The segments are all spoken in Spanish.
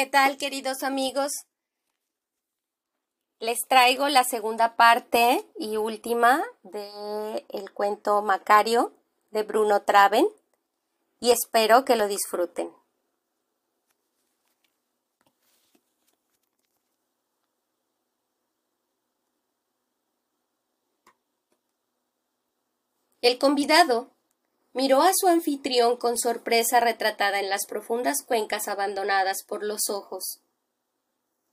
¿Qué tal, queridos amigos? Les traigo la segunda parte y última del el cuento Macario de Bruno Traven y espero que lo disfruten. El convidado miró a su anfitrión con sorpresa retratada en las profundas cuencas abandonadas por los ojos.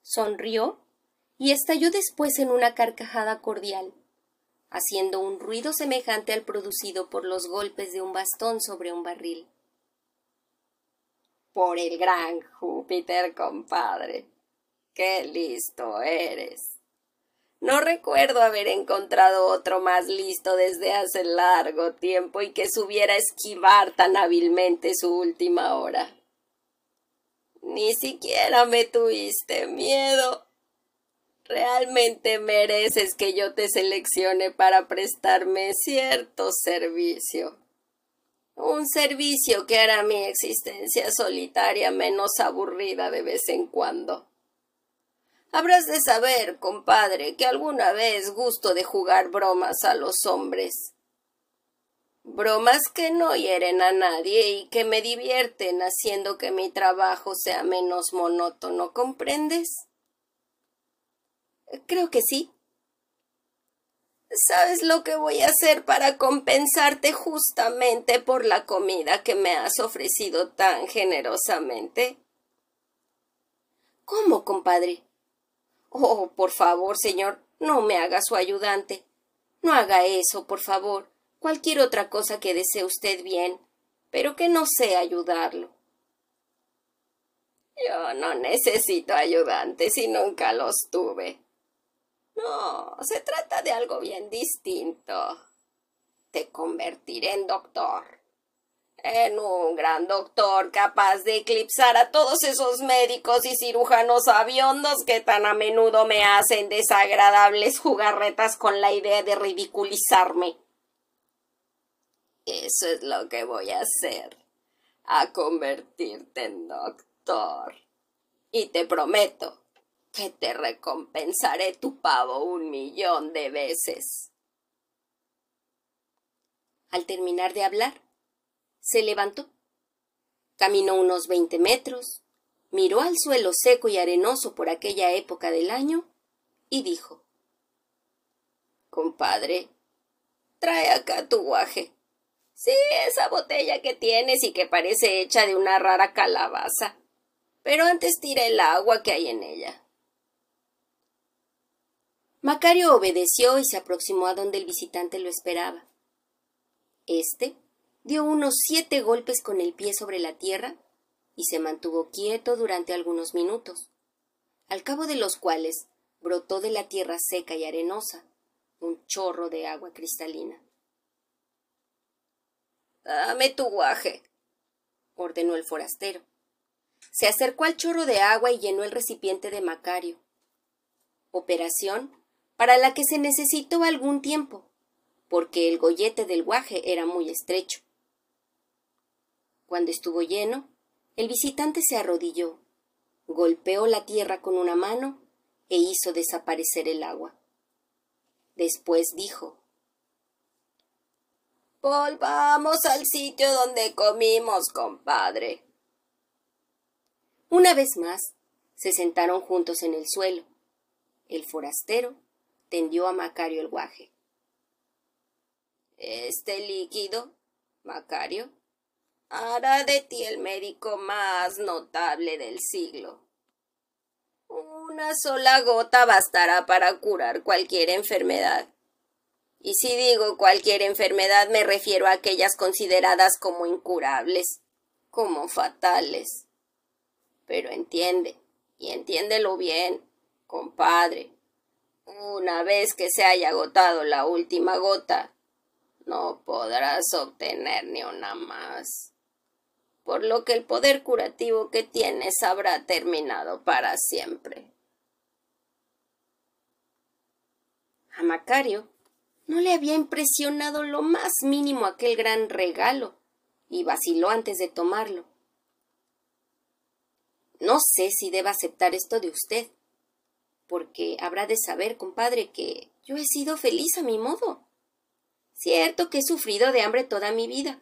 Sonrió y estalló después en una carcajada cordial, haciendo un ruido semejante al producido por los golpes de un bastón sobre un barril. Por el gran Júpiter, compadre. Qué listo eres. No recuerdo haber encontrado otro más listo desde hace largo tiempo y que supiera esquivar tan hábilmente su última hora. Ni siquiera me tuviste miedo. Realmente mereces que yo te seleccione para prestarme cierto servicio. Un servicio que hará mi existencia solitaria menos aburrida de vez en cuando. Habrás de saber, compadre, que alguna vez gusto de jugar bromas a los hombres. Bromas que no hieren a nadie y que me divierten haciendo que mi trabajo sea menos monótono, ¿comprendes? Creo que sí. ¿Sabes lo que voy a hacer para compensarte justamente por la comida que me has ofrecido tan generosamente? ¿Cómo, compadre? Oh, por favor, señor, no me haga su ayudante. No haga eso, por favor. Cualquier otra cosa que desee usted bien, pero que no sea ayudarlo. Yo no necesito ayudantes y nunca los tuve. No, se trata de algo bien distinto. Te convertiré en doctor en un gran doctor capaz de eclipsar a todos esos médicos y cirujanos aviondos que tan a menudo me hacen desagradables jugarretas con la idea de ridiculizarme. Eso es lo que voy a hacer, a convertirte en doctor. Y te prometo que te recompensaré tu pavo un millón de veces. Al terminar de hablar, se levantó. Caminó unos veinte metros, miró al suelo seco y arenoso por aquella época del año y dijo Compadre, trae acá tu guaje. Sí, esa botella que tienes y que parece hecha de una rara calabaza. Pero antes tira el agua que hay en ella. Macario obedeció y se aproximó a donde el visitante lo esperaba. Este dio unos siete golpes con el pie sobre la tierra y se mantuvo quieto durante algunos minutos, al cabo de los cuales brotó de la tierra seca y arenosa un chorro de agua cristalina. Dame tu guaje, ordenó el forastero. Se acercó al chorro de agua y llenó el recipiente de Macario. Operación para la que se necesitó algún tiempo, porque el gollete del guaje era muy estrecho. Cuando estuvo lleno, el visitante se arrodilló, golpeó la tierra con una mano e hizo desaparecer el agua. Después dijo Volvamos al sitio donde comimos, compadre. Una vez más, se sentaron juntos en el suelo. El forastero tendió a Macario el guaje. Este líquido, Macario, hará de ti el médico más notable del siglo. Una sola gota bastará para curar cualquier enfermedad. Y si digo cualquier enfermedad me refiero a aquellas consideradas como incurables, como fatales. Pero entiende, y entiéndelo bien, compadre. Una vez que se haya agotado la última gota, no podrás obtener ni una más por lo que el poder curativo que tienes habrá terminado para siempre. A Macario no le había impresionado lo más mínimo aquel gran regalo, y vaciló antes de tomarlo. No sé si deba aceptar esto de usted, porque habrá de saber, compadre, que yo he sido feliz a mi modo. Cierto que he sufrido de hambre toda mi vida,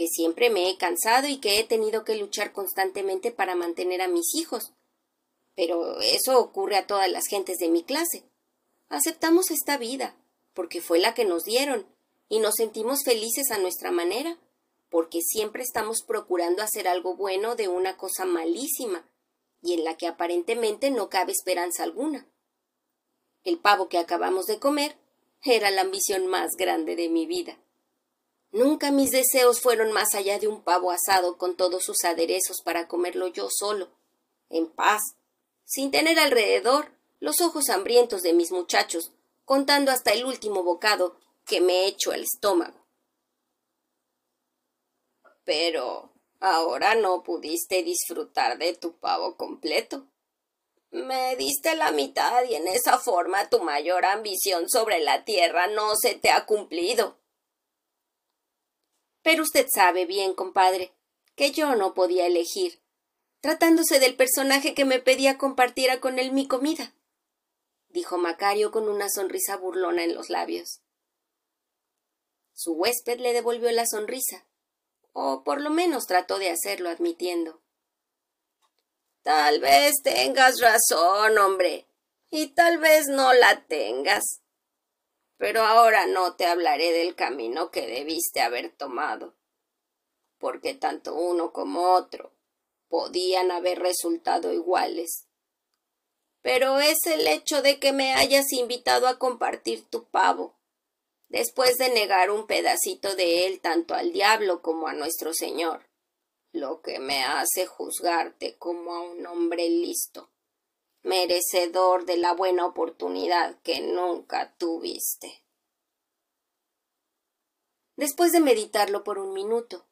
que siempre me he cansado y que he tenido que luchar constantemente para mantener a mis hijos. Pero eso ocurre a todas las gentes de mi clase. Aceptamos esta vida, porque fue la que nos dieron, y nos sentimos felices a nuestra manera, porque siempre estamos procurando hacer algo bueno de una cosa malísima, y en la que aparentemente no cabe esperanza alguna. El pavo que acabamos de comer era la ambición más grande de mi vida. Nunca mis deseos fueron más allá de un pavo asado con todos sus aderezos para comerlo yo solo, en paz, sin tener alrededor los ojos hambrientos de mis muchachos, contando hasta el último bocado que me echo al estómago. Pero ahora no pudiste disfrutar de tu pavo completo. Me diste la mitad y en esa forma tu mayor ambición sobre la tierra no se te ha cumplido. Pero usted sabe bien, compadre, que yo no podía elegir, tratándose del personaje que me pedía compartiera con él mi comida, dijo Macario con una sonrisa burlona en los labios. Su huésped le devolvió la sonrisa, o por lo menos trató de hacerlo admitiendo. Tal vez tengas razón, hombre, y tal vez no la tengas. Pero ahora no te hablaré del camino que debiste haber tomado, porque tanto uno como otro podían haber resultado iguales. Pero es el hecho de que me hayas invitado a compartir tu pavo, después de negar un pedacito de él tanto al diablo como a nuestro Señor lo que me hace juzgarte como a un hombre listo, merecedor de la buena oportunidad que nunca tuviste. Después de meditarlo por un minuto,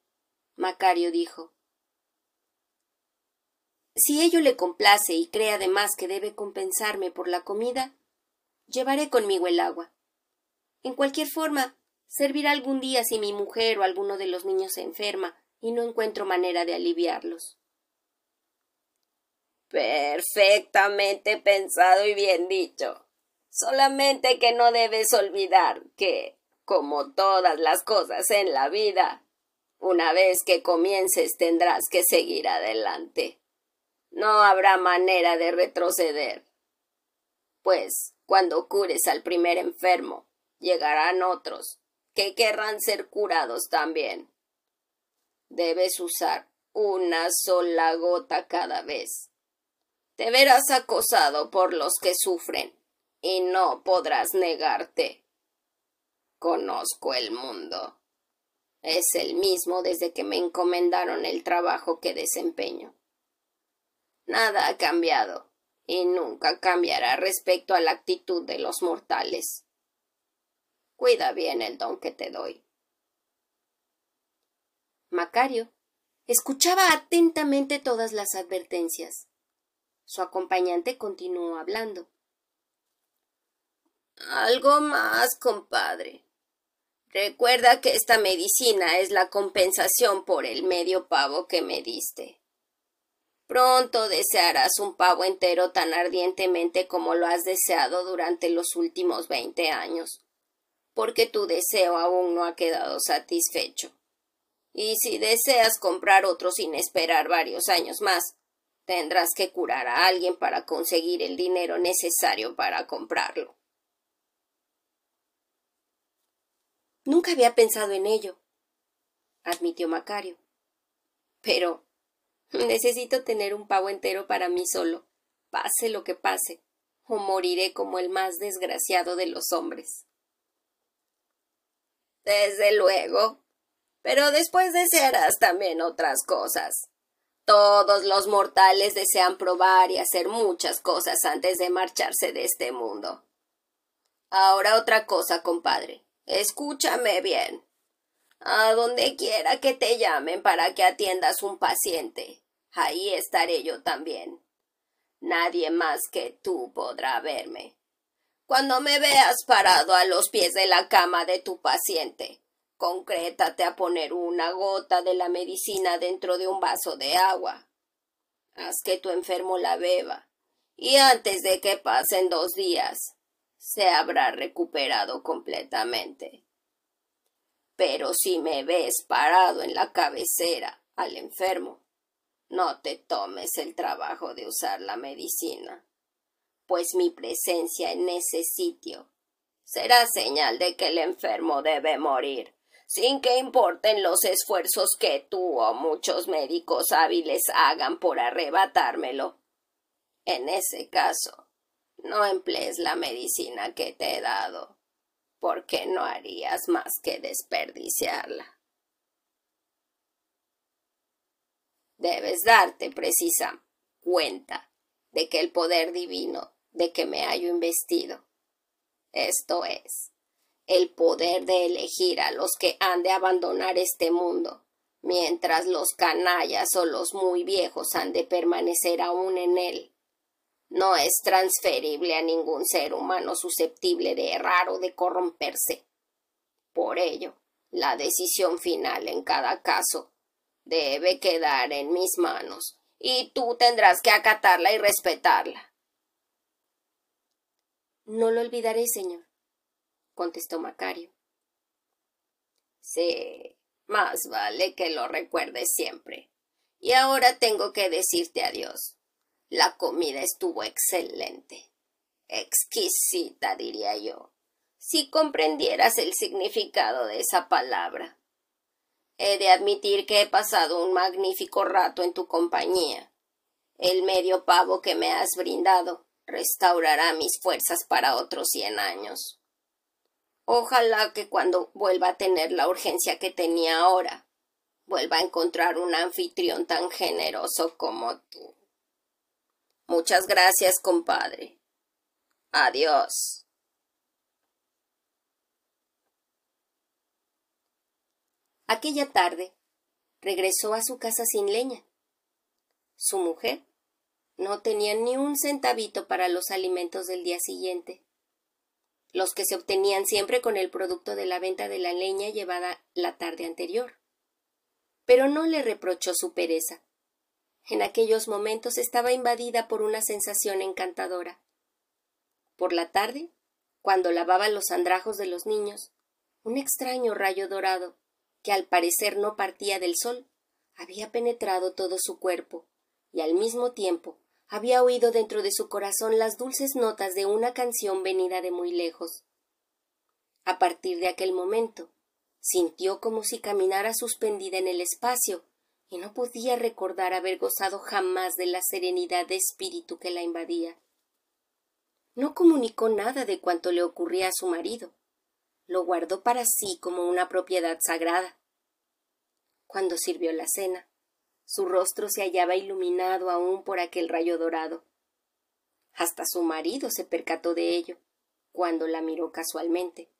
Macario dijo Si ello le complace y cree además que debe compensarme por la comida, llevaré conmigo el agua. En cualquier forma, servirá algún día si mi mujer o alguno de los niños se enferma y no encuentro manera de aliviarlos. Perfectamente pensado y bien dicho. Solamente que no debes olvidar que, como todas las cosas en la vida, una vez que comiences tendrás que seguir adelante. No habrá manera de retroceder. Pues, cuando cures al primer enfermo, llegarán otros que querrán ser curados también. Debes usar una sola gota cada vez. Te verás acosado por los que sufren y no podrás negarte. Conozco el mundo. Es el mismo desde que me encomendaron el trabajo que desempeño. Nada ha cambiado y nunca cambiará respecto a la actitud de los mortales. Cuida bien el don que te doy. Macario escuchaba atentamente todas las advertencias. Su acompañante continuó hablando. Algo más, compadre. Recuerda que esta medicina es la compensación por el medio pavo que me diste. Pronto desearás un pavo entero tan ardientemente como lo has deseado durante los últimos veinte años, porque tu deseo aún no ha quedado satisfecho. Y si deseas comprar otro sin esperar varios años más, tendrás que curar a alguien para conseguir el dinero necesario para comprarlo. Nunca había pensado en ello, admitió Macario. Pero necesito tener un pavo entero para mí solo, pase lo que pase, o moriré como el más desgraciado de los hombres. Desde luego, pero después desearás también otras cosas. Todos los mortales desean probar y hacer muchas cosas antes de marcharse de este mundo. Ahora otra cosa, compadre. Escúchame bien. A donde quiera que te llamen para que atiendas un paciente, ahí estaré yo también. Nadie más que tú podrá verme. Cuando me veas parado a los pies de la cama de tu paciente, Concrétate a poner una gota de la medicina dentro de un vaso de agua. dejas que tu enfermo la beba, y antes de que pasen dos días se habrá recuperado completamente. Pero si me ves parado en la cabecera al enfermo, no te tomes el trabajo de usar la medicina, pues mi presencia en ese sitio será señal de que el enfermo debe morir, sin que importen los esfuerzos que tú o muchos médicos hábiles hagan por arrebatármelo. En ese caso, no emplees la medicina que te he dado, porque no harías más que desperdiciarla. Debes darte precisa cuenta de que el poder divino de que me hallo investido esto es, el poder de elegir a los que han de abandonar este mundo, mientras los canallas o los muy viejos han de permanecer aún en él. No es transferible a ningún ser humano susceptible de errar o de corromperse. Por ello, la decisión final en cada caso debe quedar en mis manos, y tú tendrás que acatarla y respetarla. No lo olvidaré, señor, contestó Macario. Sí, más vale que lo recuerdes siempre. Y ahora tengo que decirte adiós. La comida estuvo excelente. Exquisita, diría yo, si comprendieras el significado de esa palabra. He de admitir que he pasado un magnífico rato en tu compañía. El medio pavo que me has brindado restaurará mis fuerzas para otros cien años. Ojalá que cuando vuelva a tener la urgencia que tenía ahora, vuelva a encontrar un anfitrión tan generoso como tú. Muchas gracias, compadre. Adiós. Aquella tarde regresó a su casa sin leña. Su mujer no tenían ni un centavito para los alimentos del día siguiente, los que se obtenían siempre con el producto de la venta de la leña llevada la tarde anterior. Pero no le reprochó su pereza. En aquellos momentos estaba invadida por una sensación encantadora. Por la tarde, cuando lavaba los andrajos de los niños, un extraño rayo dorado, que al parecer no partía del sol, había penetrado todo su cuerpo, y al mismo tiempo había oído dentro de su corazón las dulces notas de una canción venida de muy lejos. A partir de aquel momento, sintió como si caminara suspendida en el espacio y no podía recordar haber gozado jamás de la serenidad de espíritu que la invadía. No comunicó nada de cuanto le ocurría a su marido. Lo guardó para sí como una propiedad sagrada. Cuando sirvió la cena, su rostro se hallaba iluminado aún por aquel rayo dorado. Hasta su marido se percató de ello, cuando la miró casualmente.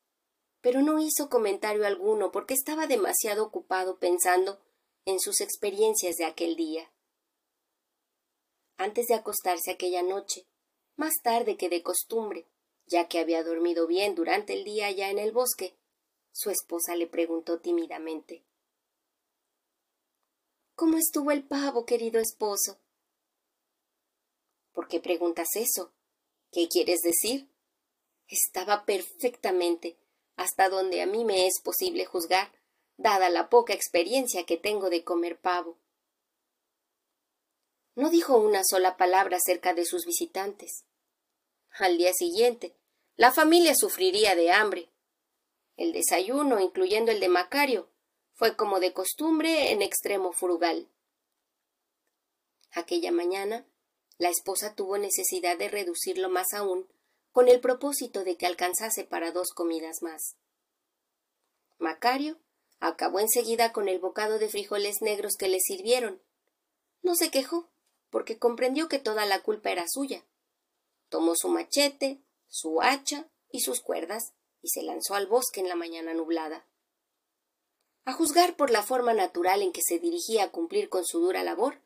Pero no hizo comentario alguno porque estaba demasiado ocupado pensando en sus experiencias de aquel día. Antes de acostarse aquella noche, más tarde que de costumbre, ya que había dormido bien durante el día allá en el bosque, su esposa le preguntó tímidamente ¿Cómo estuvo el pavo, querido esposo? ¿Por qué preguntas eso? ¿Qué quieres decir? Estaba perfectamente, hasta donde a mí me es posible juzgar, dada la poca experiencia que tengo de comer pavo. No dijo una sola palabra acerca de sus visitantes. Al día siguiente, la familia sufriría de hambre. El desayuno, incluyendo el de Macario, fue como de costumbre en extremo frugal. Aquella mañana, la esposa tuvo necesidad de reducirlo más aún, con el propósito de que alcanzase para dos comidas más. Macario acabó enseguida con el bocado de frijoles negros que le sirvieron. No se quejó, porque comprendió que toda la culpa era suya. Tomó su machete, su hacha y sus cuerdas y se lanzó al bosque en la mañana nublada. A juzgar por la forma natural en que se dirigía a cumplir con su dura labor,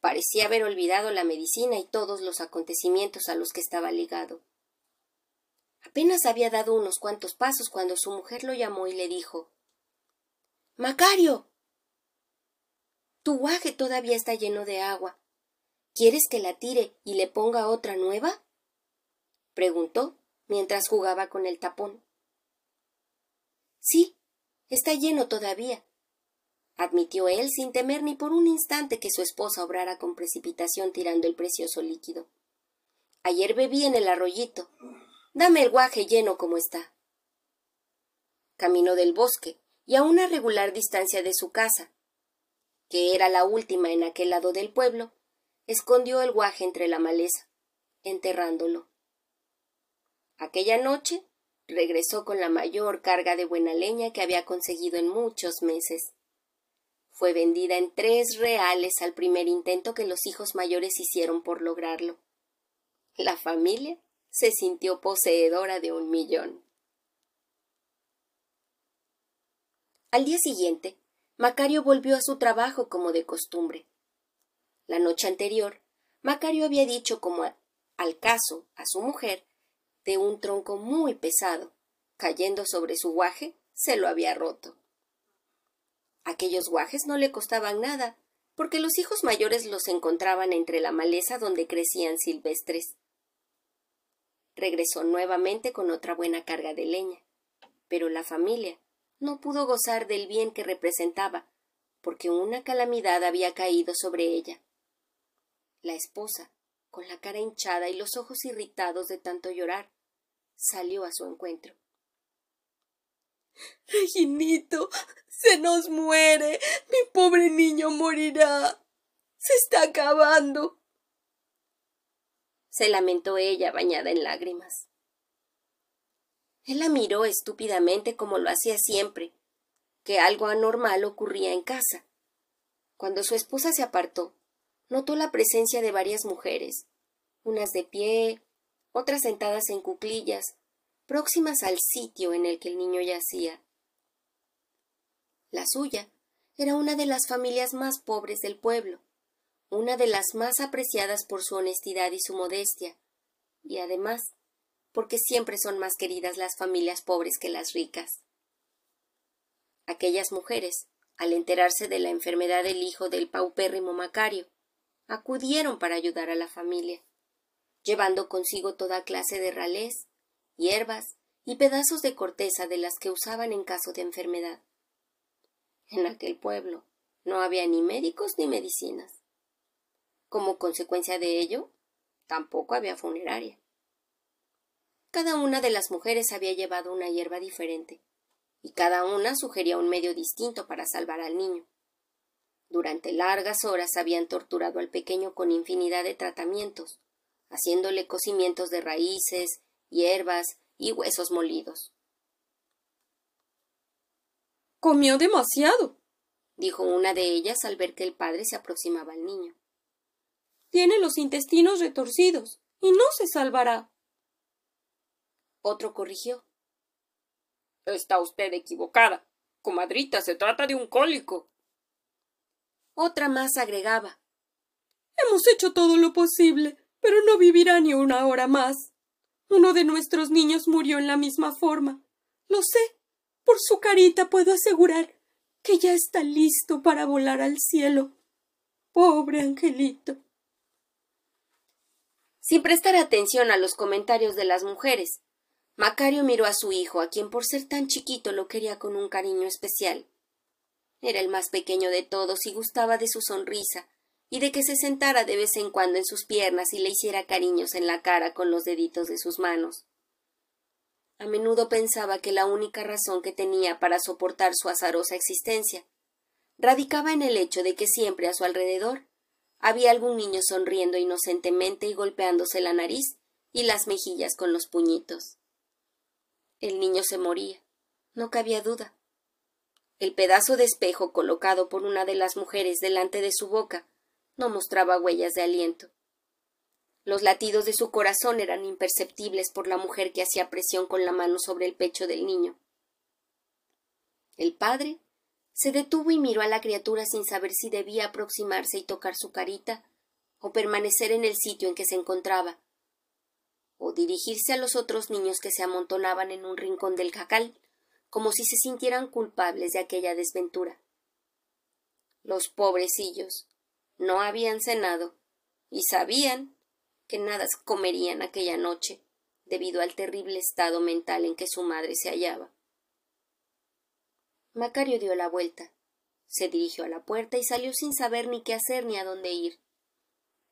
parecía haber olvidado la medicina y todos los acontecimientos a los que estaba ligado. Apenas había dado unos cuantos pasos cuando su mujer lo llamó y le dijo Macario. Tu guaje todavía está lleno de agua. ¿Quieres que la tire y le ponga otra nueva? preguntó mientras jugaba con el tapón. Sí, está lleno todavía, admitió él sin temer ni por un instante que su esposa obrara con precipitación tirando el precioso líquido. Ayer bebí en el arroyito. Dame el guaje lleno como está. Caminó del bosque y a una regular distancia de su casa, que era la última en aquel lado del pueblo, escondió el guaje entre la maleza, enterrándolo. Aquella noche regresó con la mayor carga de buena leña que había conseguido en muchos meses. Fue vendida en tres reales al primer intento que los hijos mayores hicieron por lograrlo. La familia se sintió poseedora de un millón. Al día siguiente, Macario volvió a su trabajo como de costumbre. La noche anterior, Macario había dicho como al caso a su mujer de un tronco muy pesado, cayendo sobre su guaje, se lo había roto. Aquellos guajes no le costaban nada, porque los hijos mayores los encontraban entre la maleza donde crecían silvestres. Regresó nuevamente con otra buena carga de leña, pero la familia no pudo gozar del bien que representaba, porque una calamidad había caído sobre ella. La esposa, con la cara hinchada y los ojos irritados de tanto llorar, salió a su encuentro. Reginito, se nos muere. Mi pobre niño morirá. Se está acabando. se lamentó ella bañada en lágrimas. Él la miró estúpidamente como lo hacía siempre, que algo anormal ocurría en casa. Cuando su esposa se apartó, notó la presencia de varias mujeres, unas de pie, otras sentadas en cuclillas, próximas al sitio en el que el niño yacía. La suya era una de las familias más pobres del pueblo, una de las más apreciadas por su honestidad y su modestia, y además porque siempre son más queridas las familias pobres que las ricas. Aquellas mujeres, al enterarse de la enfermedad del hijo del paupérrimo Macario, acudieron para ayudar a la familia, llevando consigo toda clase de ralés, hierbas y pedazos de corteza de las que usaban en caso de enfermedad. En aquel pueblo no había ni médicos ni medicinas. Como consecuencia de ello, tampoco había funeraria. Cada una de las mujeres había llevado una hierba diferente, y cada una sugería un medio distinto para salvar al niño. Durante largas horas habían torturado al pequeño con infinidad de tratamientos, haciéndole cocimientos de raíces, hierbas y huesos molidos. Comió demasiado, dijo una de ellas al ver que el padre se aproximaba al niño. Tiene los intestinos retorcidos y no se salvará. Otro corrigió. Está usted equivocada. Comadrita, se trata de un cólico. Otra más agregaba. Hemos hecho todo lo posible, pero no vivirá ni una hora más. Uno de nuestros niños murió en la misma forma. Lo sé. Por su carita puedo asegurar que ya está listo para volar al cielo. Pobre angelito. Sin prestar atención a los comentarios de las mujeres, Macario miró a su hijo, a quien por ser tan chiquito lo quería con un cariño especial. Era el más pequeño de todos y gustaba de su sonrisa y de que se sentara de vez en cuando en sus piernas y le hiciera cariños en la cara con los deditos de sus manos. A menudo pensaba que la única razón que tenía para soportar su azarosa existencia radicaba en el hecho de que siempre a su alrededor había algún niño sonriendo inocentemente y golpeándose la nariz y las mejillas con los puñitos. El niño se moría, no cabía duda. El pedazo de espejo colocado por una de las mujeres delante de su boca no mostraba huellas de aliento. Los latidos de su corazón eran imperceptibles por la mujer que hacía presión con la mano sobre el pecho del niño. El padre se detuvo y miró a la criatura sin saber si debía aproximarse y tocar su carita o permanecer en el sitio en que se encontraba, o dirigirse a los otros niños que se amontonaban en un rincón del jacal, como si se sintieran culpables de aquella desventura. Los pobrecillos no habían cenado y sabían que nada comerían aquella noche debido al terrible estado mental en que su madre se hallaba. Macario dio la vuelta, se dirigió a la puerta y salió sin saber ni qué hacer ni a dónde ir.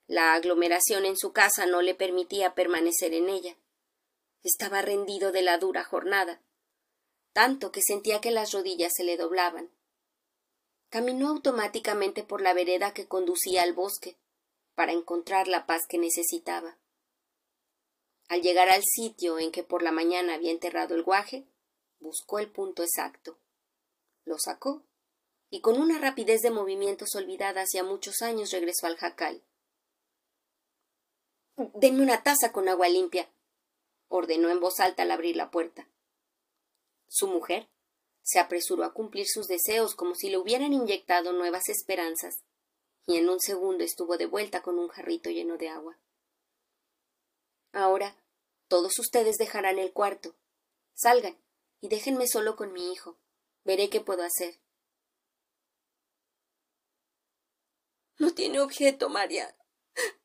La aglomeración en su casa no le permitía permanecer en ella. Estaba rendido de la dura jornada, tanto que sentía que las rodillas se le doblaban. Caminó automáticamente por la vereda que conducía al bosque, para encontrar la paz que necesitaba. Al llegar al sitio en que por la mañana había enterrado el guaje, buscó el punto exacto. Lo sacó y con una rapidez de movimientos olvidada hacía muchos años regresó al jacal. Denme una taza con agua limpia, ordenó en voz alta al abrir la puerta. Su mujer se apresuró a cumplir sus deseos como si le hubieran inyectado nuevas esperanzas y en un segundo estuvo de vuelta con un jarrito lleno de agua. Ahora todos ustedes dejarán el cuarto. Salgan y déjenme solo con mi hijo. Veré qué puedo hacer. No tiene objeto, María.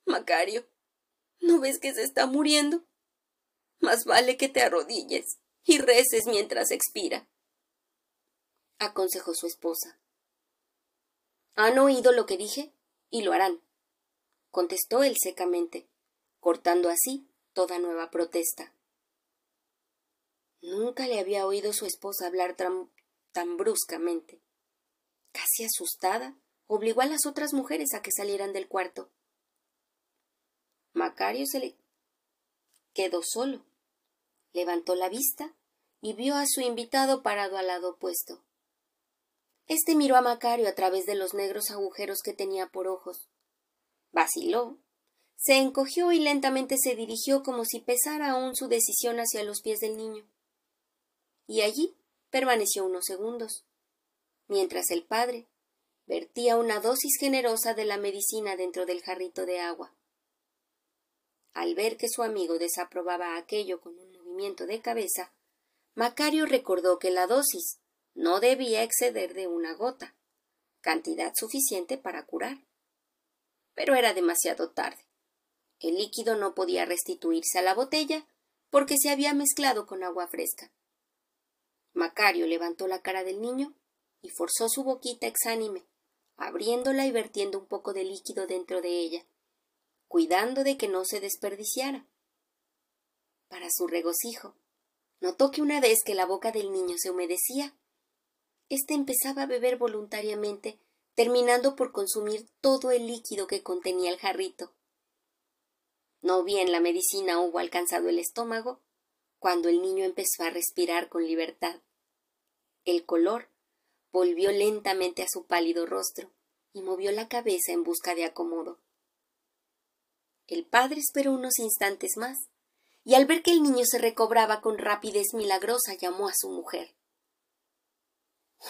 Macario. ¿No ves que se está muriendo? Más vale que te arrodilles y reces mientras expira. Aconsejó su esposa. ¿Han oído lo que dije? Y lo harán, contestó él secamente, cortando así toda nueva protesta. Nunca le había oído su esposa hablar tan, tan bruscamente. Casi asustada, obligó a las otras mujeres a que salieran del cuarto. Macario se le quedó solo. Levantó la vista y vio a su invitado parado al lado opuesto. Este miró a Macario a través de los negros agujeros que tenía por ojos. Vaciló, se encogió y lentamente se dirigió como si pesara aún su decisión hacia los pies del niño. Y allí permaneció unos segundos, mientras el padre vertía una dosis generosa de la medicina dentro del jarrito de agua. Al ver que su amigo desaprobaba aquello con un movimiento de cabeza, Macario recordó que la dosis no debía exceder de una gota, cantidad suficiente para curar. Pero era demasiado tarde. El líquido no podía restituirse a la botella porque se había mezclado con agua fresca. Macario levantó la cara del niño y forzó su boquita exánime, abriéndola y vertiendo un poco de líquido dentro de ella, cuidando de que no se desperdiciara. Para su regocijo, notó que una vez que la boca del niño se humedecía, éste empezaba a beber voluntariamente, terminando por consumir todo el líquido que contenía el jarrito. No bien la medicina hubo alcanzado el estómago, cuando el niño empezó a respirar con libertad. El color volvió lentamente a su pálido rostro y movió la cabeza en busca de acomodo. El padre esperó unos instantes más, y al ver que el niño se recobraba con rapidez milagrosa llamó a su mujer.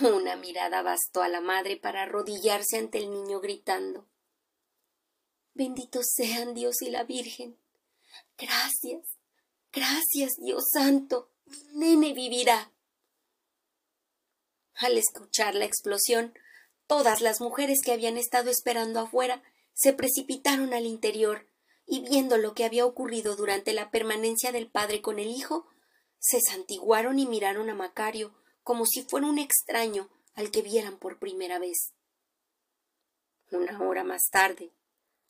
Una mirada bastó a la madre para arrodillarse ante el niño gritando Benditos sean Dios y la Virgen. Gracias, gracias, Dios santo. Nene vivirá. Al escuchar la explosión, todas las mujeres que habían estado esperando afuera se precipitaron al interior y viendo lo que había ocurrido durante la permanencia del padre con el hijo, se santiguaron y miraron a Macario como si fuera un extraño al que vieran por primera vez. Una hora más tarde,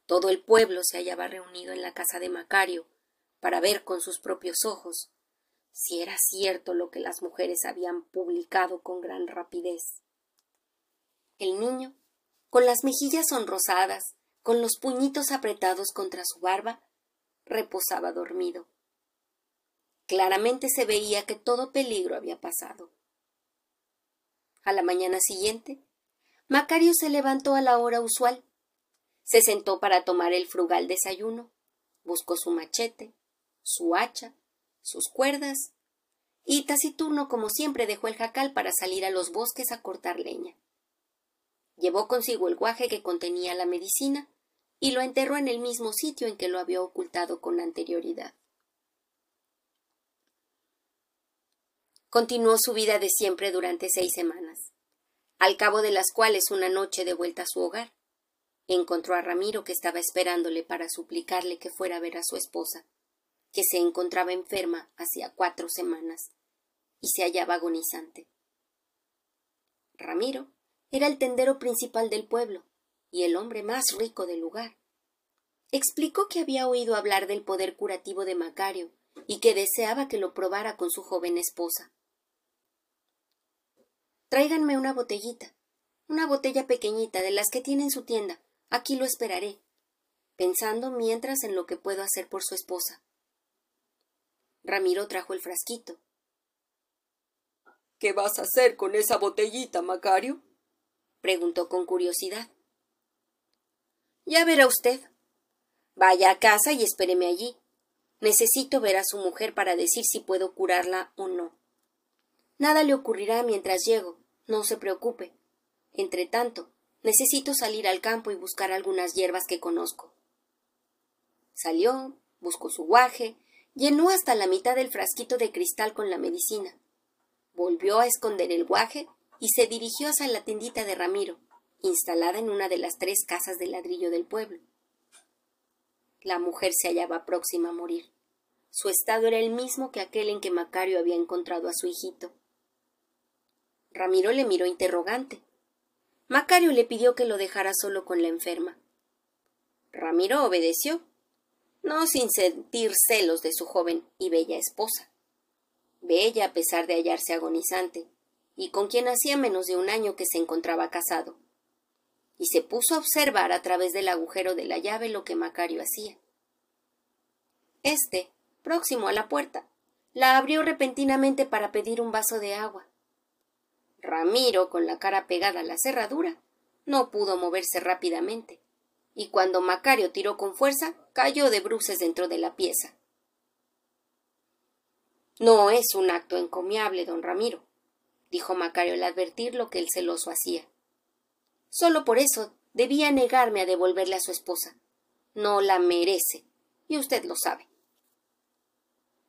todo el pueblo se hallaba reunido en la casa de Macario para ver con sus propios ojos si era cierto lo que las mujeres habían publicado con gran rapidez. El niño, con las mejillas sonrosadas, con los puñitos apretados contra su barba, reposaba dormido. Claramente se veía que todo peligro había pasado. A la mañana siguiente, Macario se levantó a la hora usual. Se sentó para tomar el frugal desayuno, buscó su machete, su hacha, sus cuerdas, y taciturno como siempre dejó el jacal para salir a los bosques a cortar leña. Llevó consigo el guaje que contenía la medicina y lo enterró en el mismo sitio en que lo había ocultado con anterioridad. Continuó su vida de siempre durante seis semanas, al cabo de las cuales una noche de vuelta a su hogar, Encontró a Ramiro que estaba esperándole para suplicarle que fuera a ver a su esposa, que se encontraba enferma hacía cuatro semanas y se hallaba agonizante. Ramiro era el tendero principal del pueblo y el hombre más rico del lugar. Explicó que había oído hablar del poder curativo de Macario y que deseaba que lo probara con su joven esposa. Tráiganme una botellita, una botella pequeñita de las que tiene en su tienda. Aquí lo esperaré, pensando mientras en lo que puedo hacer por su esposa. Ramiro trajo el frasquito. ¿Qué vas a hacer con esa botellita, Macario? preguntó con curiosidad. Ya verá usted. Vaya a casa y espéreme allí. Necesito ver a su mujer para decir si puedo curarla o no. Nada le ocurrirá mientras llego, no se preocupe. Entre tanto, necesito salir al campo y buscar algunas hierbas que conozco. Salió, buscó su guaje, llenó hasta la mitad del frasquito de cristal con la medicina. Volvió a esconder el guaje y se dirigió hacia la tendita de Ramiro, instalada en una de las tres casas de ladrillo del pueblo. La mujer se hallaba próxima a morir. Su estado era el mismo que aquel en que Macario había encontrado a su hijito. Ramiro le miró interrogante. Macario le pidió que lo dejara solo con la enferma. Ramiro obedeció, no sin sentir celos de su joven y bella esposa. Bella a pesar de hallarse agonizante, y con quien hacía menos de un año que se encontraba casado y se puso a observar a través del agujero de la llave lo que Macario hacía. Este, próximo a la puerta, la abrió repentinamente para pedir un vaso de agua. Ramiro, con la cara pegada a la cerradura, no pudo moverse rápidamente, y cuando Macario tiró con fuerza, cayó de bruces dentro de la pieza. No es un acto encomiable, don Ramiro, dijo Macario al advertir lo que el celoso hacía. Solo por eso debía negarme a devolverle a su esposa. No la merece, y usted lo sabe.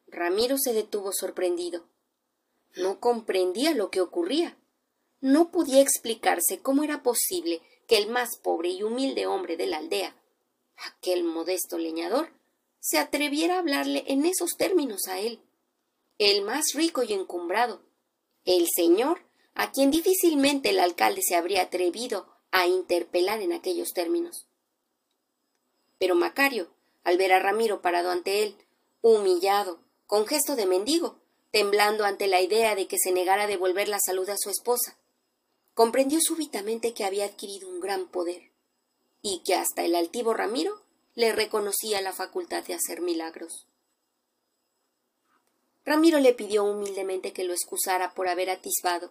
Ramiro se detuvo sorprendido. No comprendía lo que ocurría. No podía explicarse cómo era posible que el más pobre y humilde hombre de la aldea, aquel modesto leñador, se atreviera a hablarle en esos términos a él, el más rico y encumbrado, el señor a quien difícilmente el alcalde se habría atrevido a interpelar en aquellos términos. Pero Macario, al ver a Ramiro parado ante él, humillado, con gesto de mendigo, temblando ante la idea de que se negara a devolver la salud a su esposa, comprendió súbitamente que había adquirido un gran poder, y que hasta el altivo Ramiro le reconocía la facultad de hacer milagros. Ramiro le pidió humildemente que lo excusara por haber atisbado,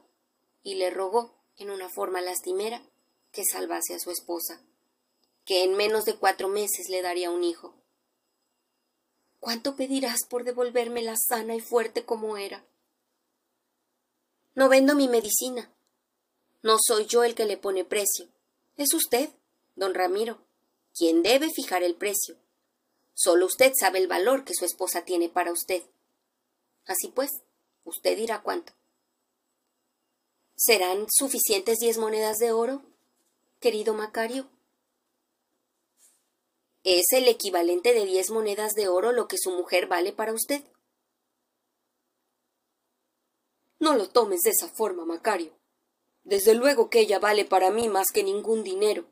y le rogó, en una forma lastimera, que salvase a su esposa, que en menos de cuatro meses le daría un hijo. ¿Cuánto pedirás por devolverme sana y fuerte como era? No vendo mi medicina. No soy yo el que le pone precio. Es usted, don Ramiro, quien debe fijar el precio. Solo usted sabe el valor que su esposa tiene para usted. Así pues, usted dirá cuánto. ¿Serán suficientes diez monedas de oro? querido Macario? ¿Es el equivalente de diez monedas de oro lo que su mujer vale para usted? No lo tomes de esa forma, Macario. Desde luego que ella vale para mí más que ningún dinero.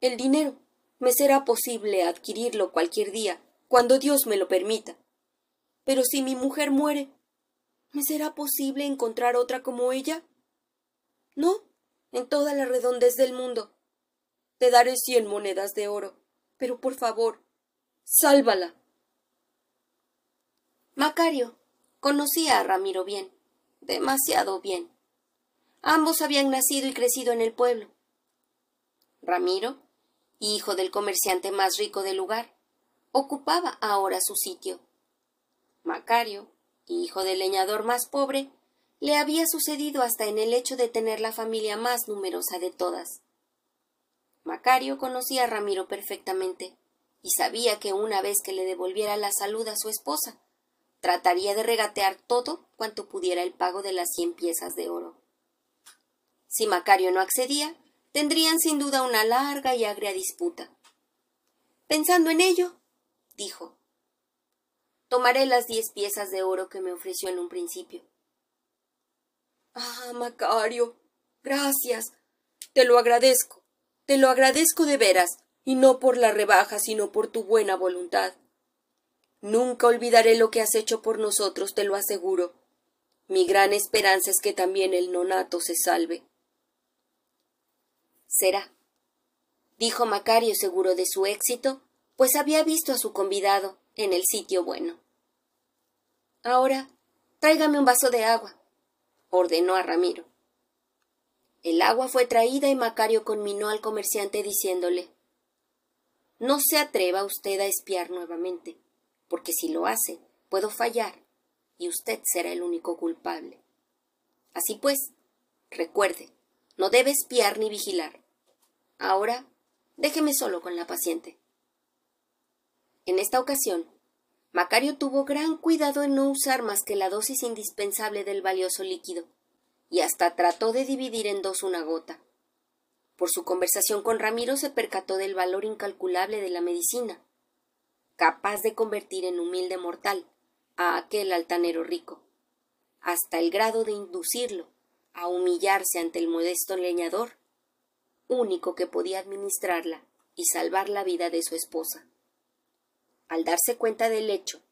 El dinero me será posible adquirirlo cualquier día, cuando Dios me lo permita. Pero si mi mujer muere, ¿me será posible encontrar otra como ella? No, en toda la redondez del mundo. Te daré cien monedas de oro, pero por favor, sálvala. Macario conocía a Ramiro bien, demasiado bien. Ambos habían nacido y crecido en el pueblo. Ramiro, hijo del comerciante más rico del lugar, ocupaba ahora su sitio. Macario, hijo del leñador más pobre, le había sucedido hasta en el hecho de tener la familia más numerosa de todas. Macario conocía a Ramiro perfectamente y sabía que una vez que le devolviera la salud a su esposa, trataría de regatear todo cuanto pudiera el pago de las cien piezas de oro. Si Macario no accedía, tendrían sin duda una larga y agria disputa. Pensando en ello, dijo, tomaré las diez piezas de oro que me ofreció en un principio. Ah, Macario, gracias. Te lo agradezco. Te lo agradezco de veras, y no por la rebaja, sino por tu buena voluntad. Nunca olvidaré lo que has hecho por nosotros, te lo aseguro. Mi gran esperanza es que también el nonato se salve. Será, dijo Macario seguro de su éxito, pues había visto a su convidado en el sitio bueno. Ahora, tráigame un vaso de agua, ordenó a Ramiro. El agua fue traída y Macario conminó al comerciante diciéndole No se atreva usted a espiar nuevamente, porque si lo hace, puedo fallar, y usted será el único culpable. Así pues, recuerde, no debe espiar ni vigilar. Ahora, déjeme solo con la paciente. En esta ocasión, Macario tuvo gran cuidado en no usar más que la dosis indispensable del valioso líquido, y hasta trató de dividir en dos una gota. Por su conversación con Ramiro se percató del valor incalculable de la medicina, capaz de convertir en humilde mortal a aquel altanero rico, hasta el grado de inducirlo a humillarse ante el modesto leñador, único que podía administrarla y salvar la vida de su esposa. Al darse cuenta del hecho,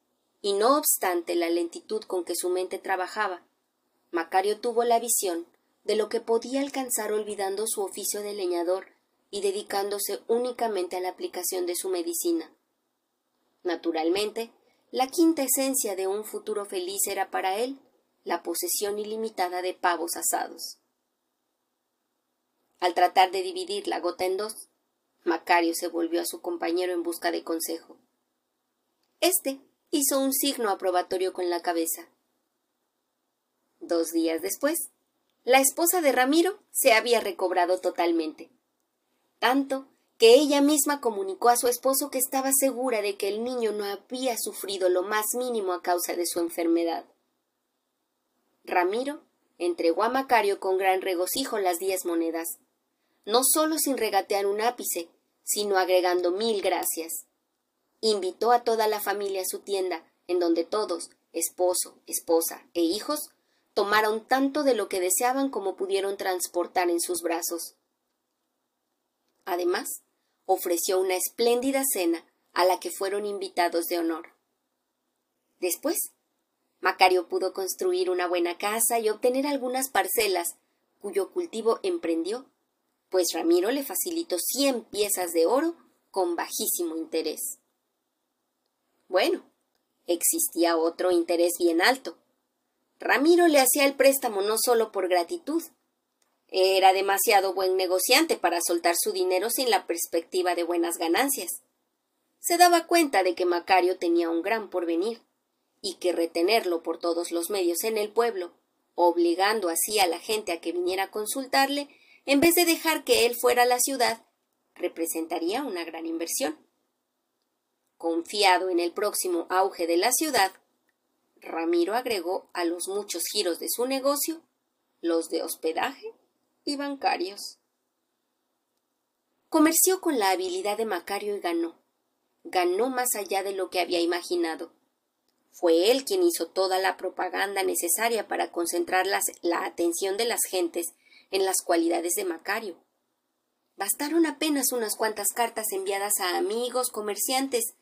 y no obstante la lentitud con que su mente trabajaba, Macario tuvo la visión de lo que podía alcanzar olvidando su oficio de leñador y dedicándose únicamente a la aplicación de su medicina. Naturalmente, la quinta esencia de un futuro feliz era para él la posesión ilimitada de pavos asados. Al tratar de dividir la gota en dos, Macario se volvió a su compañero en busca de consejo. Este hizo un signo aprobatorio con la cabeza. Dos días después, la esposa de Ramiro se había recobrado totalmente. Tanto que ella misma comunicó a su esposo que estaba segura de que el niño no había sufrido lo más mínimo a causa de su enfermedad. Ramiro entregó a Macario con gran regocijo las diez monedas, no solo sin regatear un ápice, sino agregando mil gracias. Invitó a toda la familia a su tienda, en donde todos, esposo, esposa e hijos, tomaron tanto de lo que deseaban como pudieron transportar en sus brazos. Además, ofreció una espléndida cena a la que fueron invitados de honor. Después, Macario pudo construir una buena casa y obtener algunas parcelas, cuyo cultivo emprendió, pues Ramiro le facilitó cien piezas de oro con bajísimo interés. Bueno, existía otro interés bien alto. Ramiro le hacía el préstamo no solo por gratitud, era demasiado buen negociante para soltar su dinero sin la perspectiva de buenas ganancias. Se daba cuenta de que Macario tenía un gran porvenir, y que retenerlo por todos los medios en el pueblo, obligando así a la gente a que viniera a consultarle, en vez de dejar que él fuera a la ciudad, representaría una gran inversión. Confiado en el próximo auge de la ciudad, Ramiro agregó a los muchos giros de su negocio los de hospedaje y bancarios. Comerció con la habilidad de Macario y ganó. Ganó más allá de lo que había imaginado. Fue él quien hizo toda la propaganda necesaria para concentrar la atención de las gentes en las cualidades de Macario. Bastaron apenas unas cuantas cartas enviadas a amigos, comerciantes,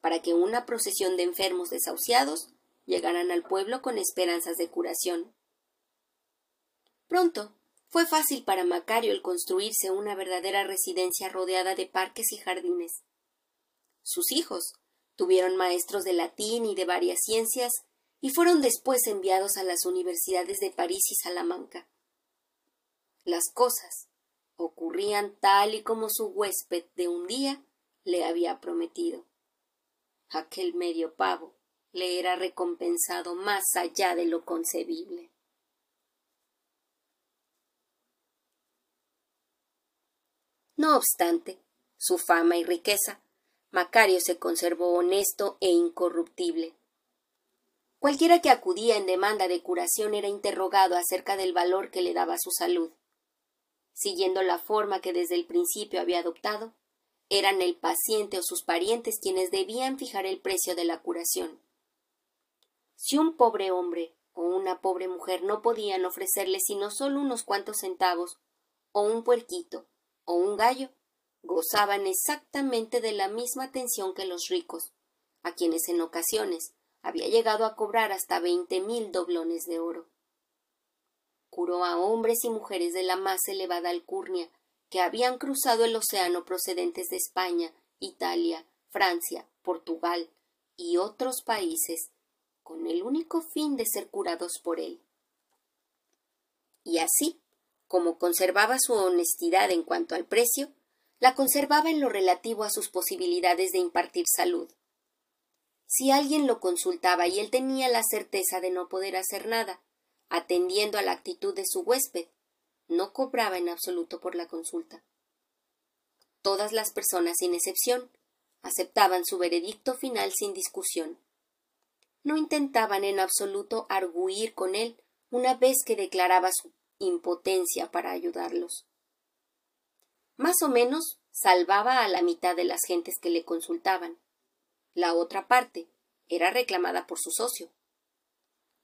para que una procesión de enfermos desahuciados llegaran al pueblo con esperanzas de curación. Pronto, fue fácil para Macario el construirse una verdadera residencia rodeada de parques y jardines. Sus hijos tuvieron maestros de latín y de varias ciencias y fueron después enviados a las universidades de París y Salamanca. Las cosas ocurrían tal y como su huésped de un día le había prometido. Aquel medio pavo le era recompensado más allá de lo concebible. No obstante, su fama y riqueza, Macario se conservó honesto e incorruptible. Cualquiera que acudía en demanda de curación era interrogado acerca del valor que le daba su salud. siguiendo la forma que desde el principio había adoptado, eran el paciente o sus parientes quienes debían fijar el precio de la curación. Si un pobre hombre o una pobre mujer no podían ofrecerle sino solo unos cuantos centavos, o un puerquito, o un gallo, gozaban exactamente de la misma atención que los ricos, a quienes en ocasiones había llegado a cobrar hasta veinte mil doblones de oro. Curó a hombres y mujeres de la más elevada alcurnia que habían cruzado el océano procedentes de España, Italia, Francia, Portugal y otros países, con el único fin de ser curados por él. Y así, como conservaba su honestidad en cuanto al precio, la conservaba en lo relativo a sus posibilidades de impartir salud. Si alguien lo consultaba y él tenía la certeza de no poder hacer nada, atendiendo a la actitud de su huésped, no cobraba en absoluto por la consulta. Todas las personas, sin excepción, aceptaban su veredicto final sin discusión. No intentaban en absoluto arguir con él una vez que declaraba su impotencia para ayudarlos. Más o menos salvaba a la mitad de las gentes que le consultaban. La otra parte era reclamada por su socio.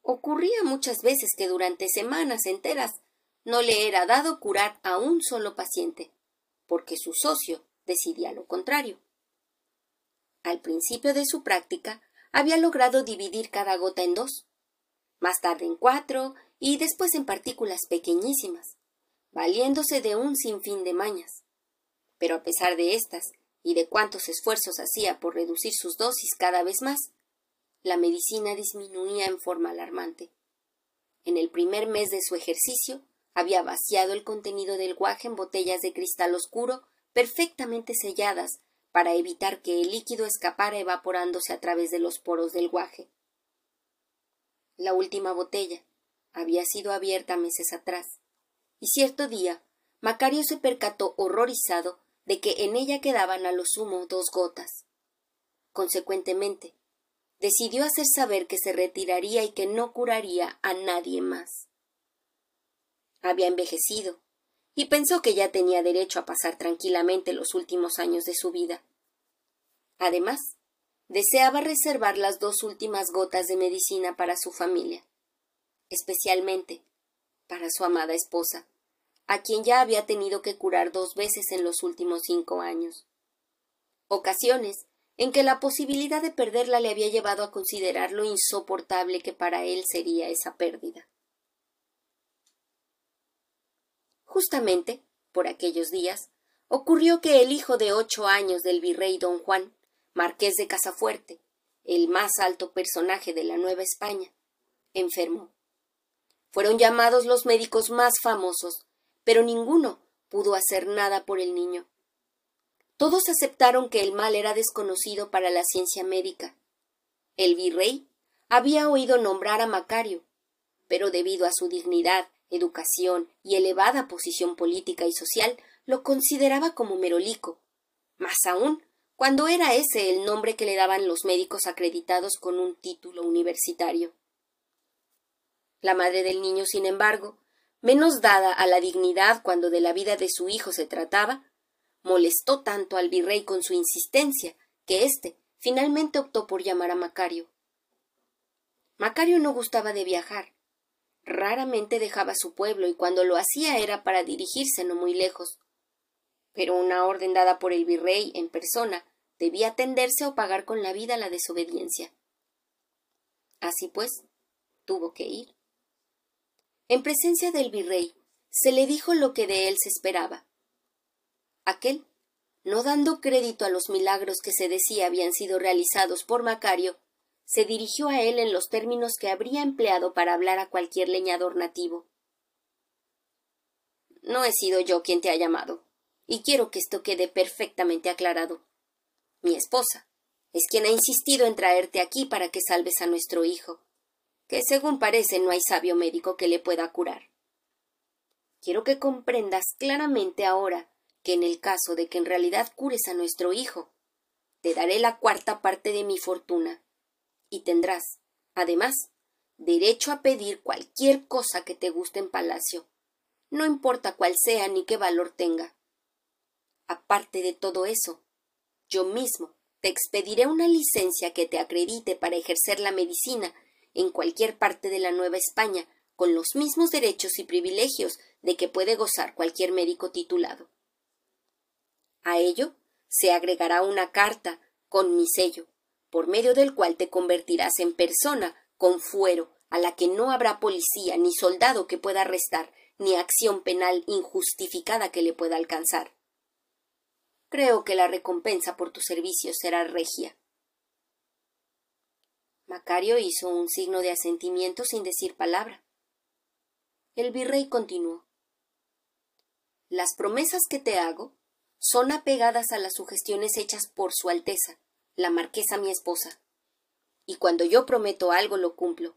Ocurría muchas veces que durante semanas enteras no le era dado curar a un solo paciente, porque su socio decidía lo contrario. Al principio de su práctica había logrado dividir cada gota en dos, más tarde en cuatro y después en partículas pequeñísimas, valiéndose de un sinfín de mañas. Pero a pesar de estas y de cuántos esfuerzos hacía por reducir sus dosis cada vez más, la medicina disminuía en forma alarmante. En el primer mes de su ejercicio, había vaciado el contenido del guaje en botellas de cristal oscuro perfectamente selladas para evitar que el líquido escapara evaporándose a través de los poros del guaje. La última botella había sido abierta meses atrás, y cierto día Macario se percató horrorizado de que en ella quedaban a lo sumo dos gotas. Consecuentemente, decidió hacer saber que se retiraría y que no curaría a nadie más había envejecido, y pensó que ya tenía derecho a pasar tranquilamente los últimos años de su vida. Además, deseaba reservar las dos últimas gotas de medicina para su familia, especialmente para su amada esposa, a quien ya había tenido que curar dos veces en los últimos cinco años. Ocasiones en que la posibilidad de perderla le había llevado a considerar lo insoportable que para él sería esa pérdida. Justamente, por aquellos días, ocurrió que el hijo de ocho años del virrey don Juan, marqués de Casafuerte, el más alto personaje de la Nueva España, enfermó. Fueron llamados los médicos más famosos, pero ninguno pudo hacer nada por el niño. Todos aceptaron que el mal era desconocido para la ciencia médica. El virrey había oído nombrar a Macario, pero debido a su dignidad educación y elevada posición política y social, lo consideraba como merolico. Más aún, cuando era ese el nombre que le daban los médicos acreditados con un título universitario. La madre del niño, sin embargo, menos dada a la dignidad cuando de la vida de su hijo se trataba, molestó tanto al virrey con su insistencia que éste finalmente optó por llamar a Macario. Macario no gustaba de viajar, Raramente dejaba su pueblo y cuando lo hacía era para dirigirse no muy lejos. Pero una orden dada por el virrey en persona debía atenderse o pagar con la vida la desobediencia. Así pues, tuvo que ir. En presencia del virrey, se le dijo lo que de él se esperaba. Aquel, no dando crédito a los milagros que se decía habían sido realizados por Macario, se dirigió a él en los términos que habría empleado para hablar a cualquier leñador nativo. No he sido yo quien te ha llamado, y quiero que esto quede perfectamente aclarado. Mi esposa es quien ha insistido en traerte aquí para que salves a nuestro hijo, que según parece no hay sabio médico que le pueda curar. Quiero que comprendas claramente ahora que en el caso de que en realidad cures a nuestro hijo, te daré la cuarta parte de mi fortuna y tendrás, además, derecho a pedir cualquier cosa que te guste en palacio, no importa cuál sea ni qué valor tenga. Aparte de todo eso, yo mismo te expediré una licencia que te acredite para ejercer la medicina en cualquier parte de la Nueva España con los mismos derechos y privilegios de que puede gozar cualquier médico titulado. A ello se agregará una carta con mi sello, por medio del cual te convertirás en persona con fuero a la que no habrá policía ni soldado que pueda arrestar, ni acción penal injustificada que le pueda alcanzar. Creo que la recompensa por tu servicio será regia. Macario hizo un signo de asentimiento sin decir palabra. El virrey continuó. Las promesas que te hago son apegadas a las sugestiones hechas por Su Alteza, la marquesa mi esposa. Y cuando yo prometo algo lo cumplo.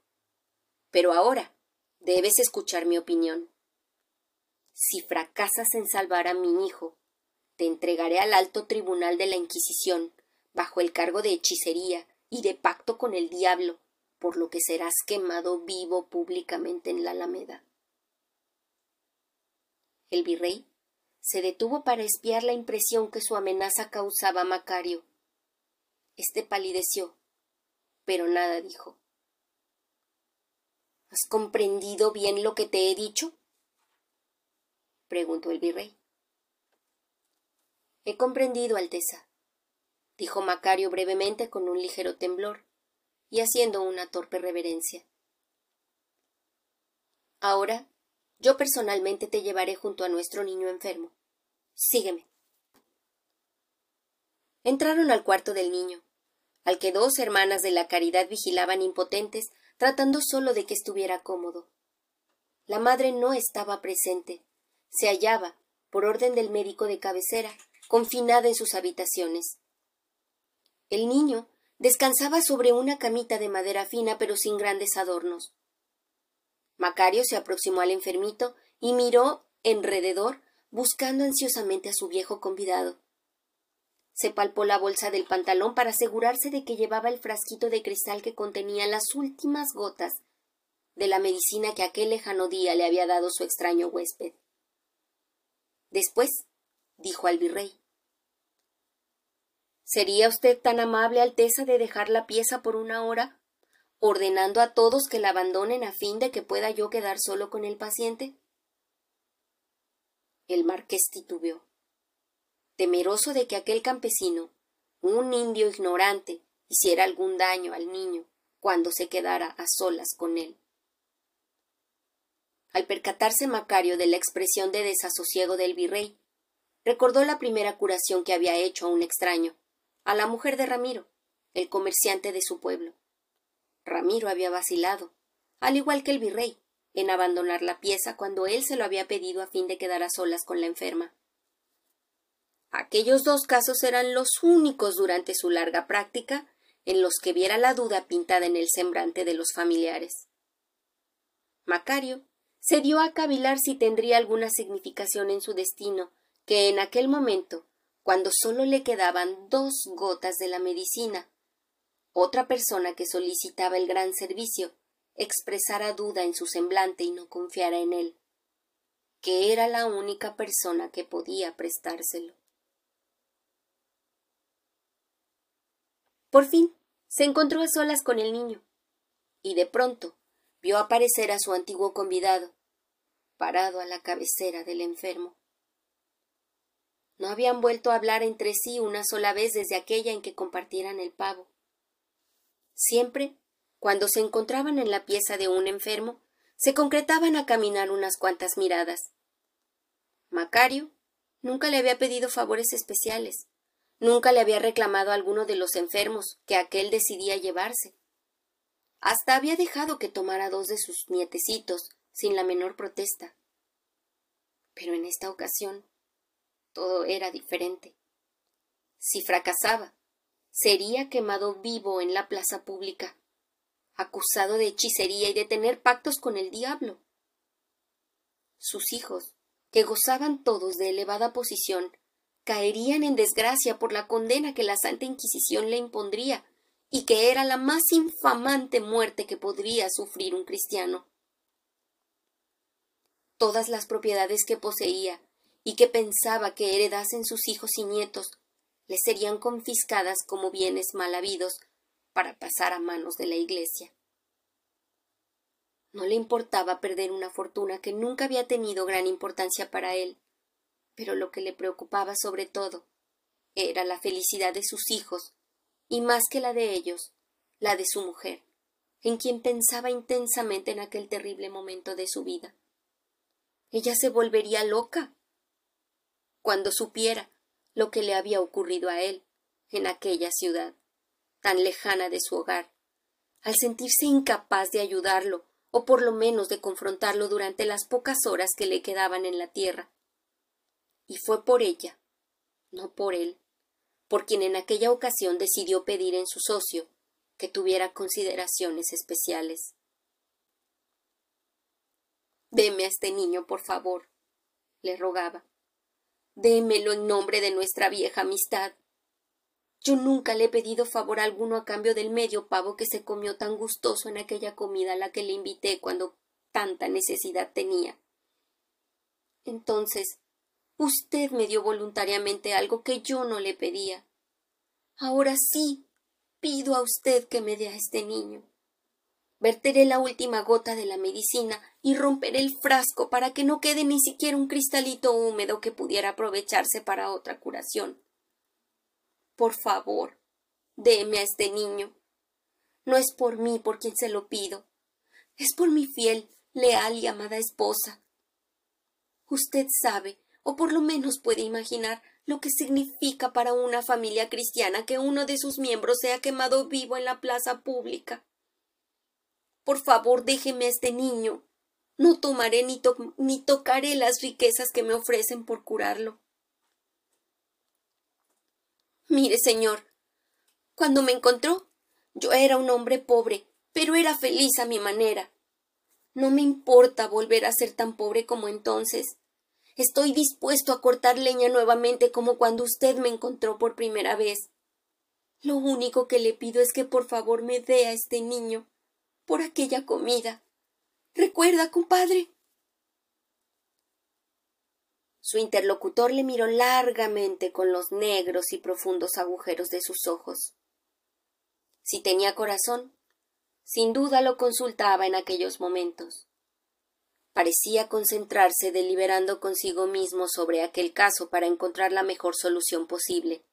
Pero ahora debes escuchar mi opinión. Si fracasas en salvar a mi hijo, te entregaré al alto tribunal de la Inquisición, bajo el cargo de hechicería y de pacto con el diablo, por lo que serás quemado vivo públicamente en la Alameda. El virrey se detuvo para espiar la impresión que su amenaza causaba a Macario. Este palideció, pero nada dijo. ¿Has comprendido bien lo que te he dicho? preguntó el virrey. He comprendido, Alteza, dijo Macario brevemente con un ligero temblor y haciendo una torpe reverencia. Ahora yo personalmente te llevaré junto a nuestro niño enfermo. Sígueme. Entraron al cuarto del niño, al que dos hermanas de la caridad vigilaban impotentes, tratando solo de que estuviera cómodo. La madre no estaba presente. Se hallaba, por orden del médico de cabecera, confinada en sus habitaciones. El niño descansaba sobre una camita de madera fina pero sin grandes adornos. Macario se aproximó al enfermito y miró enrededor, buscando ansiosamente a su viejo convidado. Se palpó la bolsa del pantalón para asegurarse de que llevaba el frasquito de cristal que contenía las últimas gotas de la medicina que aquel lejano día le había dado su extraño huésped. Después dijo al virrey ¿Sería usted tan amable, Alteza, de dejar la pieza por una hora ordenando a todos que la abandonen a fin de que pueda yo quedar solo con el paciente? El marqués titubeó, temeroso de que aquel campesino, un indio ignorante, hiciera algún daño al niño cuando se quedara a solas con él. Al percatarse Macario de la expresión de desasosiego del virrey, recordó la primera curación que había hecho a un extraño, a la mujer de Ramiro, el comerciante de su pueblo. Ramiro había vacilado, al igual que el virrey, en abandonar la pieza cuando él se lo había pedido a fin de quedar a solas con la enferma. Aquellos dos casos eran los únicos durante su larga práctica en los que viera la duda pintada en el semblante de los familiares. Macario se dio a cavilar si tendría alguna significación en su destino, que en aquel momento, cuando solo le quedaban dos gotas de la medicina, otra persona que solicitaba el gran servicio expresara duda en su semblante y no confiara en él, que era la única persona que podía prestárselo. Por fin se encontró a solas con el niño, y de pronto vio aparecer a su antiguo convidado, parado a la cabecera del enfermo. No habían vuelto a hablar entre sí una sola vez desde aquella en que compartieran el pavo. Siempre, cuando se encontraban en la pieza de un enfermo, se concretaban a caminar unas cuantas miradas. Macario nunca le había pedido favores especiales, nunca le había reclamado a alguno de los enfermos que aquel decidía llevarse. Hasta había dejado que tomara dos de sus nietecitos sin la menor protesta. Pero en esta ocasión todo era diferente. Si fracasaba, sería quemado vivo en la plaza pública, acusado de hechicería y de tener pactos con el diablo. Sus hijos, que gozaban todos de elevada posición, caerían en desgracia por la condena que la Santa Inquisición le impondría, y que era la más infamante muerte que podría sufrir un cristiano. todas las propiedades que poseía y que pensaba que heredasen sus hijos y nietos le serían confiscadas como bienes mal habidos para pasar a manos de la Iglesia. No le importaba perder una fortuna que nunca había tenido gran importancia para él, pero lo que le preocupaba sobre todo era la felicidad de sus hijos, y más que la de ellos, la de su mujer, en quien pensaba intensamente en aquel terrible momento de su vida. Ella se volvería loca cuando supiera lo que le había ocurrido a él en aquella ciudad, tan lejana de su hogar, al sentirse incapaz de ayudarlo o por lo menos de confrontarlo durante las pocas horas que le quedaban en la tierra. Y fue por ella, no por él, por quien en aquella ocasión decidió pedir en su socio que tuviera consideraciones especiales. Deme a este niño, por favor, le rogaba. Démelo en nombre de nuestra vieja amistad. Yo nunca le he pedido favor alguno a cambio del medio pavo que se comió tan gustoso en aquella comida a la que le invité cuando tanta necesidad tenía. Entonces, usted me dio voluntariamente algo que yo no le pedía. Ahora sí, pido a usted que me dé a este niño. Verteré la última gota de la medicina y romperé el frasco para que no quede ni siquiera un cristalito húmedo que pudiera aprovecharse para otra curación. Por favor, déme a este niño. No es por mí por quien se lo pido, es por mi fiel, leal y amada esposa. Usted sabe, o por lo menos puede imaginar, lo que significa para una familia cristiana que uno de sus miembros sea quemado vivo en la plaza pública. Por favor, déjeme a este niño. No tomaré ni, ni tocaré las riquezas que me ofrecen por curarlo. Mire, señor, cuando me encontró, yo era un hombre pobre, pero era feliz a mi manera. No me importa volver a ser tan pobre como entonces. Estoy dispuesto a cortar leña nuevamente como cuando usted me encontró por primera vez. Lo único que le pido es que por favor me dé a este niño por aquella comida. ¿Recuerda, compadre? Su interlocutor le miró largamente con los negros y profundos agujeros de sus ojos. Si tenía corazón, sin duda lo consultaba en aquellos momentos. Parecía concentrarse deliberando consigo mismo sobre aquel caso para encontrar la mejor solución posible.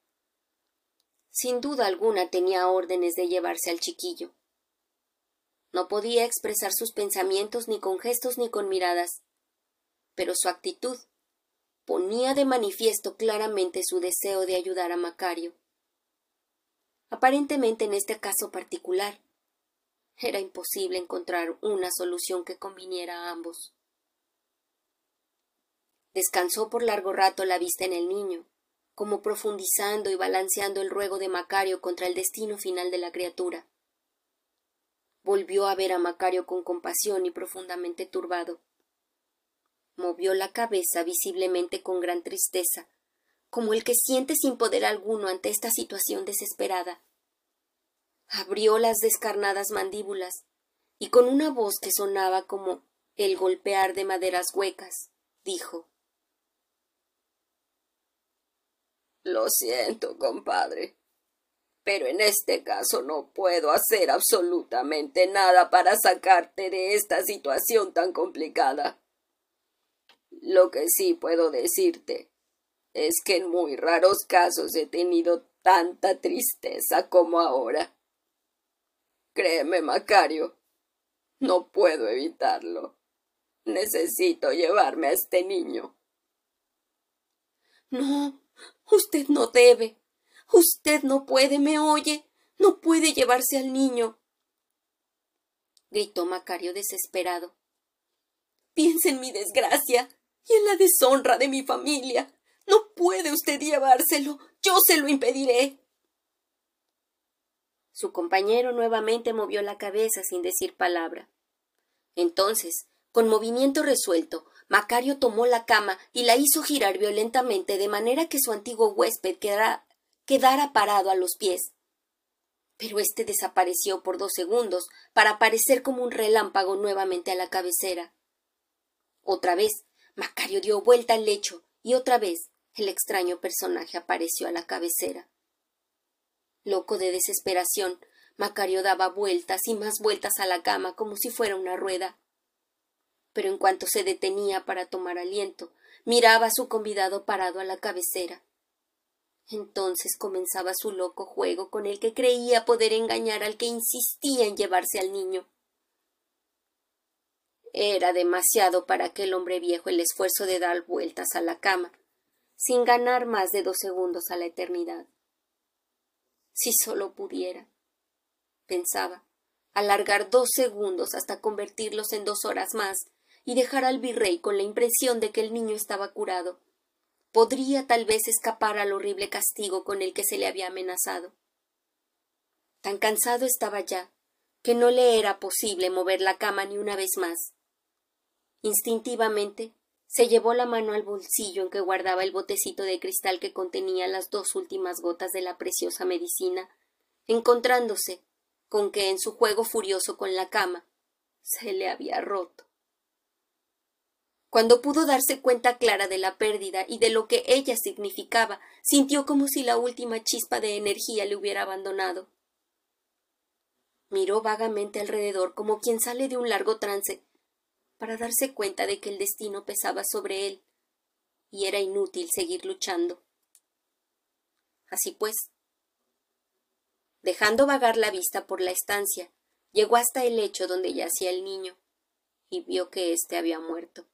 Sin duda alguna tenía órdenes de llevarse al chiquillo. No podía expresar sus pensamientos ni con gestos ni con miradas, pero su actitud ponía de manifiesto claramente su deseo de ayudar a Macario. Aparentemente en este caso particular, era imposible encontrar una solución que conviniera a ambos. Descansó por largo rato la vista en el niño, como profundizando y balanceando el ruego de Macario contra el destino final de la criatura. Volvió a ver a Macario con compasión y profundamente turbado movió la cabeza visiblemente con gran tristeza, como el que siente sin poder alguno ante esta situación desesperada. Abrió las descarnadas mandíbulas y con una voz que sonaba como el golpear de maderas huecas, dijo Lo siento, compadre, pero en este caso no puedo hacer absolutamente nada para sacarte de esta situación tan complicada. Lo que sí puedo decirte es que en muy raros casos he tenido tanta tristeza como ahora. Créeme, Macario, no puedo evitarlo. Necesito llevarme a este niño. No, usted no debe. Usted no puede, me oye. No puede llevarse al niño. gritó Macario desesperado. Piensa en mi desgracia y en la deshonra de mi familia. No puede usted llevárselo. Yo se lo impediré. Su compañero nuevamente movió la cabeza sin decir palabra. Entonces, con movimiento resuelto, Macario tomó la cama y la hizo girar violentamente de manera que su antiguo huésped quedara, quedara parado a los pies. Pero éste desapareció por dos segundos para aparecer como un relámpago nuevamente a la cabecera. Otra vez, Macario dio vuelta al lecho y otra vez el extraño personaje apareció a la cabecera. Loco de desesperación, Macario daba vueltas y más vueltas a la cama como si fuera una rueda. Pero en cuanto se detenía para tomar aliento, miraba a su convidado parado a la cabecera. Entonces comenzaba su loco juego con el que creía poder engañar al que insistía en llevarse al niño. Era demasiado para aquel hombre viejo el esfuerzo de dar vueltas a la cama, sin ganar más de dos segundos a la eternidad. Si solo pudiera, pensaba, alargar dos segundos hasta convertirlos en dos horas más y dejar al virrey con la impresión de que el niño estaba curado podría tal vez escapar al horrible castigo con el que se le había amenazado. Tan cansado estaba ya que no le era posible mover la cama ni una vez más. Instintivamente se llevó la mano al bolsillo en que guardaba el botecito de cristal que contenía las dos últimas gotas de la preciosa medicina, encontrándose con que en su juego furioso con la cama se le había roto. Cuando pudo darse cuenta clara de la pérdida y de lo que ella significaba, sintió como si la última chispa de energía le hubiera abandonado. Miró vagamente alrededor como quien sale de un largo trance, para darse cuenta de que el destino pesaba sobre él, y era inútil seguir luchando. Así pues, dejando vagar la vista por la estancia, llegó hasta el lecho donde yacía el niño, y vio que éste había muerto.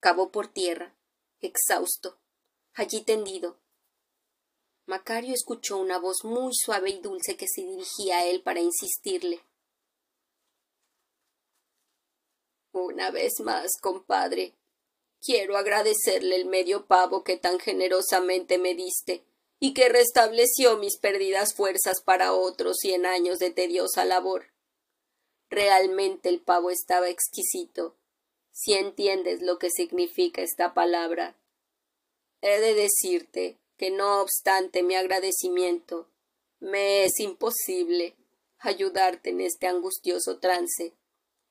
Cavó por tierra, exhausto, allí tendido. Macario escuchó una voz muy suave y dulce que se dirigía a él para insistirle. Una vez más, compadre, quiero agradecerle el medio pavo que tan generosamente me diste y que restableció mis perdidas fuerzas para otros cien años de tediosa labor. Realmente el pavo estaba exquisito si entiendes lo que significa esta palabra. He de decirte que no obstante mi agradecimiento, me es imposible ayudarte en este angustioso trance,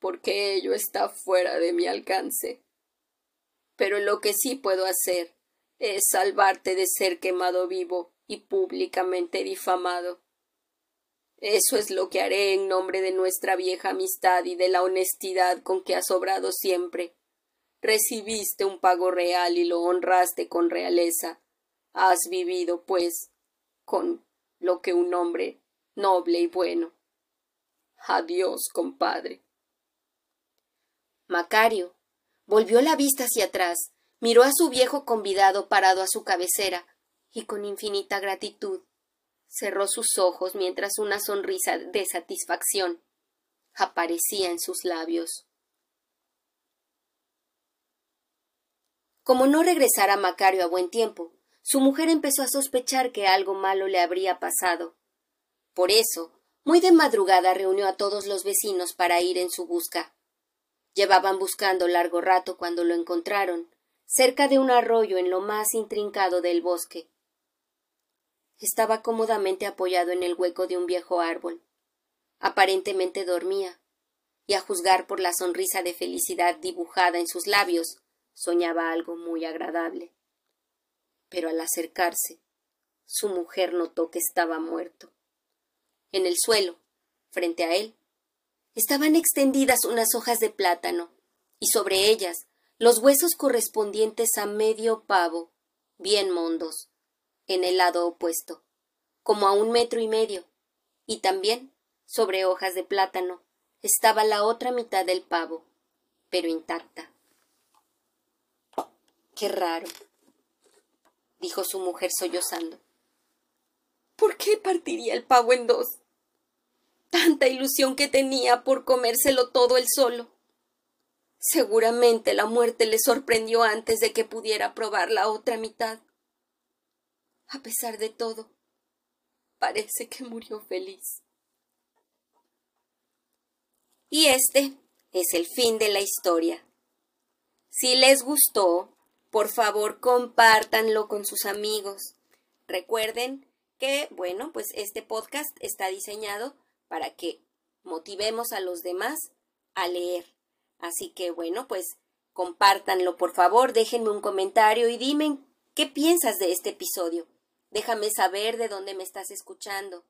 porque ello está fuera de mi alcance. Pero lo que sí puedo hacer es salvarte de ser quemado vivo y públicamente difamado. Eso es lo que haré en nombre de nuestra vieja amistad y de la honestidad con que has obrado siempre. Recibiste un pago real y lo honraste con realeza. Has vivido, pues, con lo que un hombre noble y bueno. Adiós, compadre. Macario volvió la vista hacia atrás, miró a su viejo convidado parado a su cabecera, y con infinita gratitud cerró sus ojos mientras una sonrisa de satisfacción aparecía en sus labios. Como no regresara Macario a buen tiempo, su mujer empezó a sospechar que algo malo le habría pasado. Por eso, muy de madrugada reunió a todos los vecinos para ir en su busca. Llevaban buscando largo rato cuando lo encontraron, cerca de un arroyo en lo más intrincado del bosque. Estaba cómodamente apoyado en el hueco de un viejo árbol. Aparentemente dormía, y a juzgar por la sonrisa de felicidad dibujada en sus labios, soñaba algo muy agradable. Pero al acercarse, su mujer notó que estaba muerto. En el suelo, frente a él, estaban extendidas unas hojas de plátano, y sobre ellas los huesos correspondientes a medio pavo, bien mondos, en el lado opuesto, como a un metro y medio, y también, sobre hojas de plátano, estaba la otra mitad del pavo, pero intacta. Qué raro, dijo su mujer sollozando. ¿Por qué partiría el pavo en dos? Tanta ilusión que tenía por comérselo todo él solo. Seguramente la muerte le sorprendió antes de que pudiera probar la otra mitad. A pesar de todo, parece que murió feliz. Y este es el fin de la historia. Si les gustó, por favor compártanlo con sus amigos. Recuerden que, bueno, pues este podcast está diseñado para que motivemos a los demás a leer. Así que, bueno, pues Compártanlo, por favor, déjenme un comentario y dime qué piensas de este episodio. Déjame saber de dónde me estás escuchando.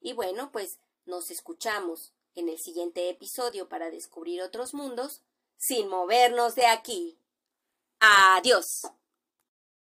Y bueno, pues nos escuchamos en el siguiente episodio para descubrir otros mundos sin movernos de aquí. Adiós.